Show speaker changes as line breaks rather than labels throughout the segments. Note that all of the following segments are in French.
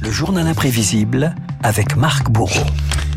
Le journal imprévisible avec Marc Bourreau.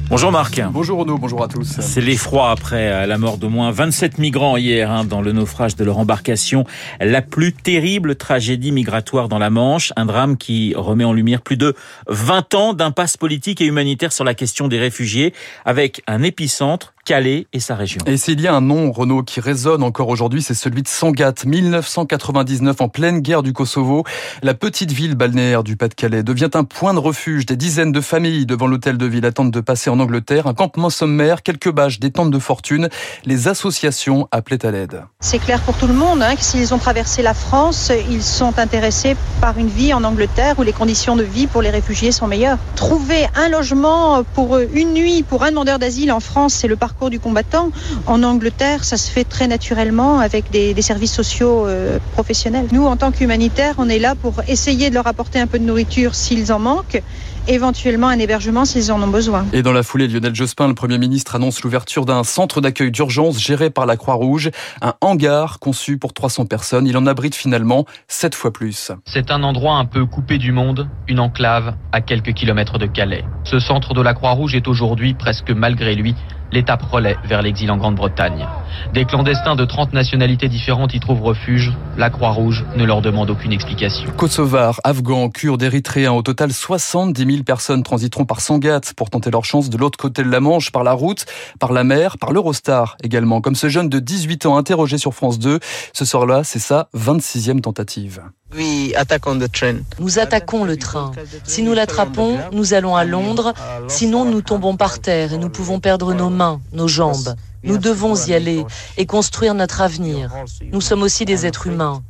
Bonjour Marc.
Bonjour Renaud, bonjour à tous.
C'est l'effroi après la mort d'au moins 27 migrants hier hein, dans le naufrage de leur embarcation. La plus terrible tragédie migratoire dans la Manche. Un drame qui remet en lumière plus de 20 ans d'impasse politique et humanitaire sur la question des réfugiés avec un épicentre Calais et sa région.
Et s'il y a un nom, Renault, qui résonne encore aujourd'hui, c'est celui de Sangatte. 1999, en pleine guerre du Kosovo, la petite ville balnéaire du Pas-de-Calais devient un point de refuge. Des dizaines de familles devant l'hôtel de ville attendent de passer en Angleterre. Un campement sommaire, quelques bâches, des tentes de fortune. Les associations appelaient à l'aide.
C'est clair pour tout le monde hein, que s'ils ont traversé la France, ils sont intéressés par une vie en Angleterre où les conditions de vie pour les réfugiés sont meilleures. Trouver un logement pour une nuit pour un demandeur d'asile en France, c'est le parcours du combattant. En Angleterre, ça se fait très naturellement avec des, des services sociaux euh, professionnels. Nous, en tant qu'humanitaires, on est là pour essayer de leur apporter un peu de nourriture s'ils en manquent éventuellement un hébergement s'ils en ont besoin.
Et dans la foulée, Lionel Jospin, le Premier ministre, annonce l'ouverture d'un centre d'accueil d'urgence géré par la Croix-Rouge, un hangar conçu pour 300 personnes. Il en abrite finalement 7 fois plus.
C'est un endroit un peu coupé du monde, une enclave à quelques kilomètres de Calais. Ce centre de la Croix-Rouge est aujourd'hui, presque malgré lui, l'étape relais vers l'exil en Grande-Bretagne. Des clandestins de 30 nationalités différentes y trouvent refuge. La Croix-Rouge ne leur demande aucune explication.
Kosovars, Afghans, Kurdes, Érythréens, au total 70 000 personnes transiteront par Sangatte pour tenter leur chance de l'autre côté de la Manche, par la route, par la mer, par l'Eurostar également. Comme ce jeune de 18 ans interrogé sur France 2, ce soir-là, c'est sa 26e tentative.
Nous attaquons le train. Si nous l'attrapons, nous allons à Londres. Sinon, nous tombons par terre et nous pouvons perdre nos mains, nos jambes. Nous devons y aller et construire notre avenir. Nous sommes aussi des êtres humains.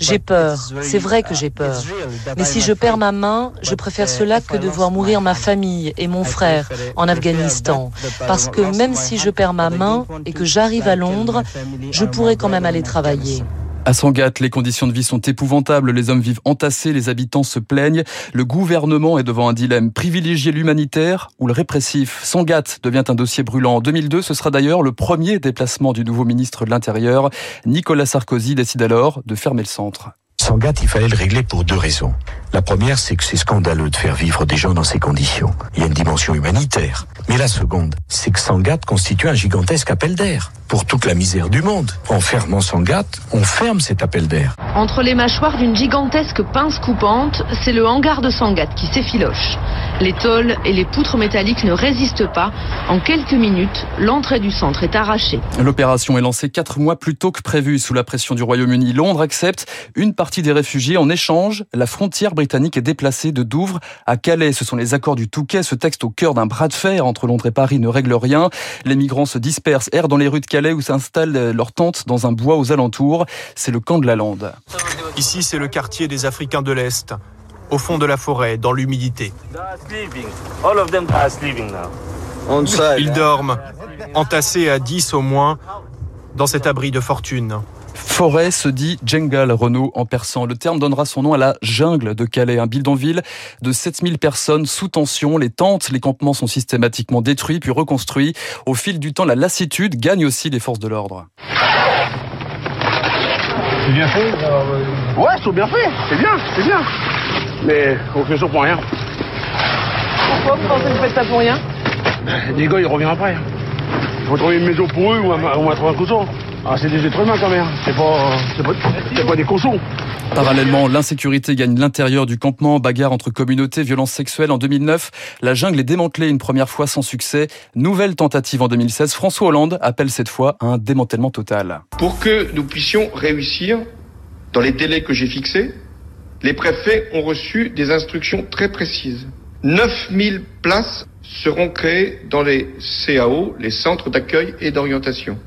J'ai peur, c'est vrai que j'ai peur. Mais si je perds ma main, je préfère cela que de voir mourir ma famille et mon frère en Afghanistan. Parce que même si je perds ma main et que j'arrive à Londres, je pourrai quand même aller travailler.
À Sangatte, les conditions de vie sont épouvantables. Les hommes vivent entassés, les habitants se plaignent. Le gouvernement est devant un dilemme. Privilégier l'humanitaire ou le répressif? Sangatte devient un dossier brûlant. En 2002, ce sera d'ailleurs le premier déplacement du nouveau ministre de l'Intérieur. Nicolas Sarkozy décide alors de fermer le centre.
Sangatte, il fallait le régler pour deux raisons. La première, c'est que c'est scandaleux de faire vivre des gens dans ces conditions. Il y a une dimension humanitaire. Mais la seconde, c'est que Sangatte constitue un gigantesque appel d'air pour toute la misère du monde. En fermant Sangatte, on ferme cet appel d'air.
Entre les mâchoires d'une gigantesque pince coupante, c'est le hangar de Sangatte qui s'effiloche. Les tôles et les poutres métalliques ne résistent pas. En quelques minutes, l'entrée du centre est arrachée.
L'opération est lancée quatre mois plus tôt que prévu sous la pression du Royaume-Uni. Londres accepte une partie des réfugiés. En échange, la frontière britannique est déplacée de Douvres à Calais. Ce sont les accords du Touquet. Ce texte au cœur d'un bras de fer entre Londres et Paris ne règle rien. Les migrants se dispersent, errent dans les rues de Calais où s'installent leurs tentes dans un bois aux alentours. C'est le camp de la Lande.
Ici, c'est le quartier des Africains de l'Est, au fond de la forêt, dans l'humidité. Ils dorment, entassés à 10 au moins, dans cet abri de fortune.
Forêt se dit Djengal Renault en persan. Le terme donnera son nom à la jungle de Calais, un bidonville de 7000 personnes sous tension. Les tentes, les campements sont systématiquement détruits puis reconstruits. Au fil du temps, la lassitude gagne aussi les forces de l'ordre.
C'est bien fait Ouais, c'est bien fait. C'est bien, c'est bien. Mais on fait ça pour rien.
Pourquoi vous pensez que vous faites ça pour rien?
Les gars, ils reviennent après. Il faut trouver une maison pour eux ou un, ou un trouver un cochon. Ah, c'est des êtres humains quand même. C'est pas, c'est pas, c'est pas des cochons.
Parallèlement, l'insécurité gagne l'intérieur du campement, bagarre entre communautés, violences sexuelles en 2009. La jungle est démantelée une première fois sans succès. Nouvelle tentative en 2016. François Hollande appelle cette fois à un démantèlement total.
Pour que nous puissions réussir dans les délais que j'ai fixés, les préfets ont reçu des instructions très précises. 9000 places seront créées dans les CAO, les centres d'accueil et d'orientation.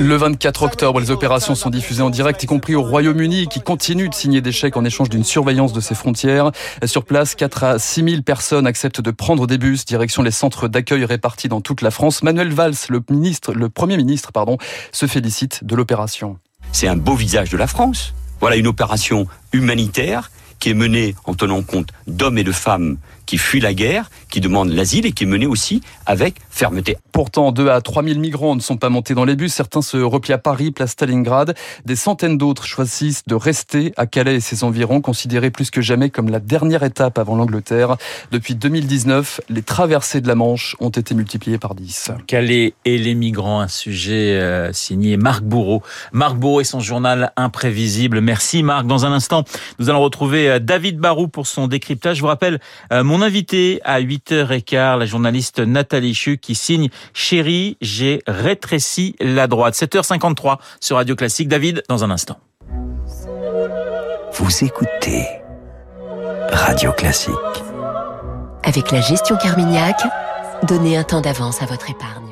Le 24 octobre, les opérations sont diffusées en direct, y compris au Royaume-Uni, qui continue de signer des chèques en échange d'une surveillance de ses frontières. Sur place, 4 à 6 000 personnes acceptent de prendre des bus, direction les centres d'accueil répartis dans toute la France. Manuel Valls, le ministre, le premier ministre, pardon, se félicite de l'opération.
C'est un beau visage de la France. Voilà une opération humanitaire qui est menée en tenant compte d'hommes et de femmes qui fuient la guerre, qui demandent l'asile et qui est menée aussi avec fermeté.
Pourtant, 2 à 3 000 migrants ne sont pas montés dans les bus. Certains se replient à Paris, place Stalingrad. Des centaines d'autres choisissent de rester à Calais et ses environs, considérés plus que jamais comme la dernière étape avant l'Angleterre. Depuis 2019, les traversées de la Manche ont été multipliées par 10.
Calais et les migrants, un sujet euh, signé Marc Bourreau. Marc Bourreau et son journal imprévisible. Merci Marc. Dans un instant, nous allons retrouver euh, David Barou pour son décryptage. Je vous rappelle euh, mon invité à 8h15, la journaliste Nathalie Chu qui signe Chérie, j'ai rétréci la droite. 7h53 sur Radio Classique. David, dans un instant.
Vous écoutez Radio Classique.
Avec la gestion Carmignac, donnez un temps d'avance à votre épargne.